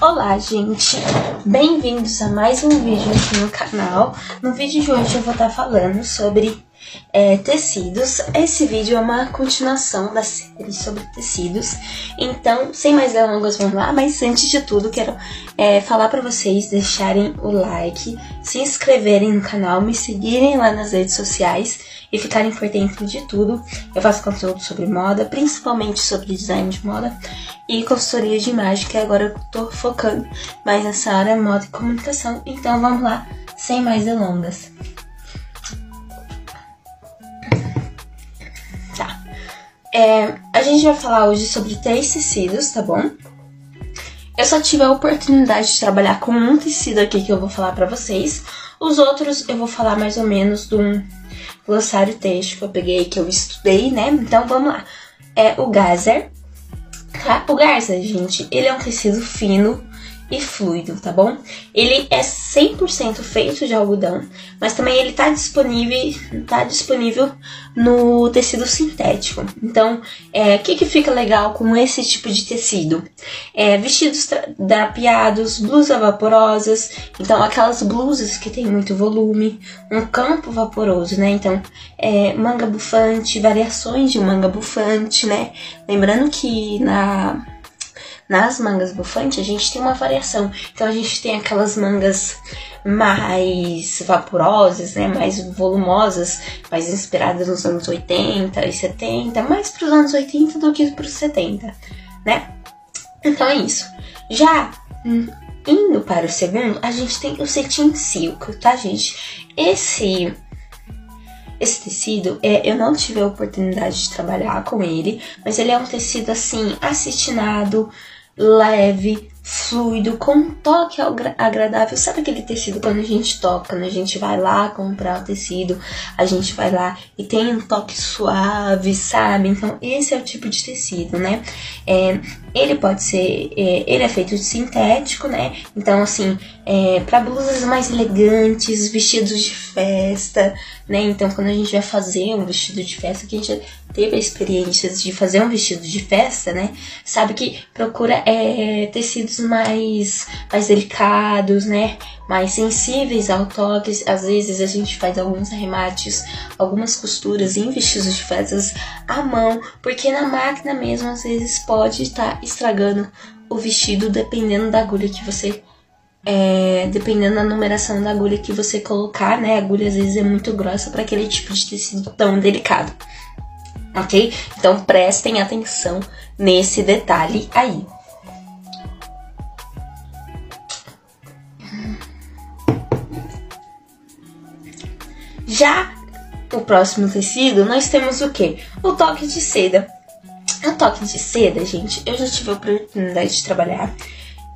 Olá, gente! Bem-vindos a mais um vídeo aqui no canal. No vídeo de hoje eu vou estar falando sobre é, tecidos. Esse vídeo é uma continuação da série sobre tecidos. Então, sem mais delongas, vamos lá. Mas antes de tudo, quero é, falar para vocês deixarem o like, se inscreverem no canal, me seguirem lá nas redes sociais e ficarem por dentro de tudo. Eu faço conteúdo sobre moda, principalmente sobre design de moda e consultoria de imagem, que agora eu tô focando mais nessa área moda e comunicação. Então vamos lá, sem mais delongas. Tá. É, a gente vai falar hoje sobre três tecidos, tá bom? Eu só tive a oportunidade de trabalhar com um tecido aqui que eu vou falar pra vocês. Os outros eu vou falar mais ou menos de um glossário texto que eu peguei, que eu estudei, né? Então vamos lá. É o Gazer. Tá? O Gazer, gente, ele é um tecido fino e fluido, tá bom? Ele é 100% feito de algodão, mas também ele tá disponível, tá disponível no tecido sintético. Então, é, o que, que fica legal com esse tipo de tecido? É, vestidos drapeados, blusas vaporosas, então aquelas blusas que tem muito volume, um campo vaporoso, né? Então, é, manga bufante, variações de manga bufante, né? Lembrando que na nas mangas bufante, a gente tem uma variação. Então, a gente tem aquelas mangas mais vaporosas, né, mais volumosas, mais inspiradas nos anos 80 e 70, mais para os anos 80 do que para os 70, né? Então é isso. Já indo para o segundo, a gente tem o cetim silk, tá, gente? Esse esse tecido, é, eu não tive a oportunidade de trabalhar com ele, mas ele é um tecido assim, acetinado, leve, fluido, com um toque agradável. Sabe aquele tecido quando a gente toca, quando a gente vai lá comprar o tecido, a gente vai lá e tem um toque suave, sabe? Então, esse é o tipo de tecido, né? É, ele pode ser, é, ele é feito de sintético, né? Então, assim, é, para blusas mais elegantes, vestidos de festa, né? Então, quando a gente vai fazer um vestido de festa, que a gente teve a experiência de fazer um vestido de festa, né? Sabe que procura é, tecidos mais, mais delicados, né? Mais sensíveis ao toque. Às vezes a gente faz alguns arremates, algumas costuras em vestidos de festas à mão, porque na máquina mesmo às vezes pode estar tá estragando o vestido dependendo da agulha que você é, dependendo da numeração da agulha que você colocar, né? A agulha às vezes é muito grossa para aquele tipo de tecido tão delicado. Ok? Então prestem atenção nesse detalhe aí. Já o próximo tecido, nós temos o que? O toque de seda. O toque de seda, gente, eu já tive a oportunidade de trabalhar.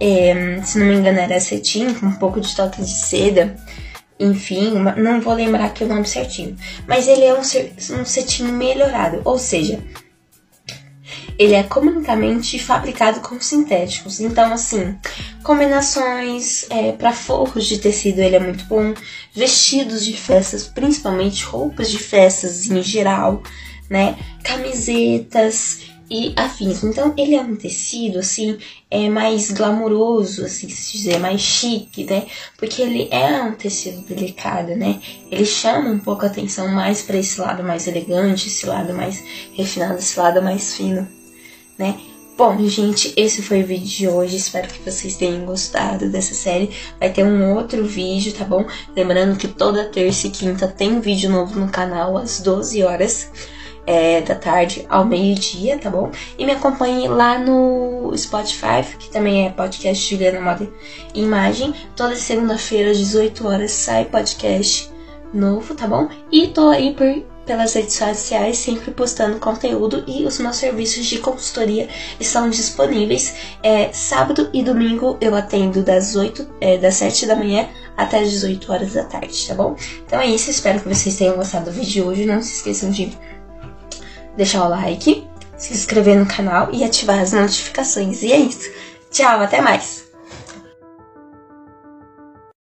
É, se não me engano, era cetim, com um pouco de toque de seda. Enfim, não vou lembrar aqui o nome certinho. Mas ele é um, um cetim melhorado, ou seja, ele é comunicamente fabricado com sintéticos. Então, assim, combinações é, para forros de tecido ele é muito bom, vestidos de festas, principalmente roupas de festas em geral, né? Camisetas e afins. Então, ele é um tecido, assim, é mais glamouroso, assim, se dizer, mais chique, né? Porque ele é um tecido delicado, né? Ele chama um pouco a atenção mais para esse lado mais elegante, esse lado mais refinado, esse lado mais fino né? Bom, gente, esse foi o vídeo de hoje. Espero que vocês tenham gostado dessa série. Vai ter um outro vídeo, tá bom? Lembrando que toda terça e quinta tem vídeo novo no canal às 12 horas é, da tarde ao meio-dia, tá bom? E me acompanhe lá no Spotify, que também é podcast Juliana Moda Imagem. Toda segunda-feira às 18 horas sai podcast novo, tá bom? E tô aí por pelas redes sociais, sempre postando conteúdo e os meus serviços de consultoria estão disponíveis. É, sábado e domingo eu atendo das 8, é, das 7 da manhã até as 18 horas da tarde, tá bom? Então é isso, espero que vocês tenham gostado do vídeo de hoje. Não se esqueçam de deixar o like, se inscrever no canal e ativar as notificações. E é isso. Tchau, até mais!